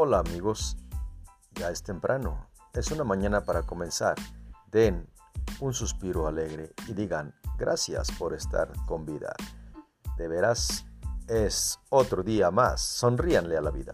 Hola amigos, ya es temprano, es una mañana para comenzar. Den un suspiro alegre y digan gracias por estar con vida. De veras es otro día más, sonríanle a la vida.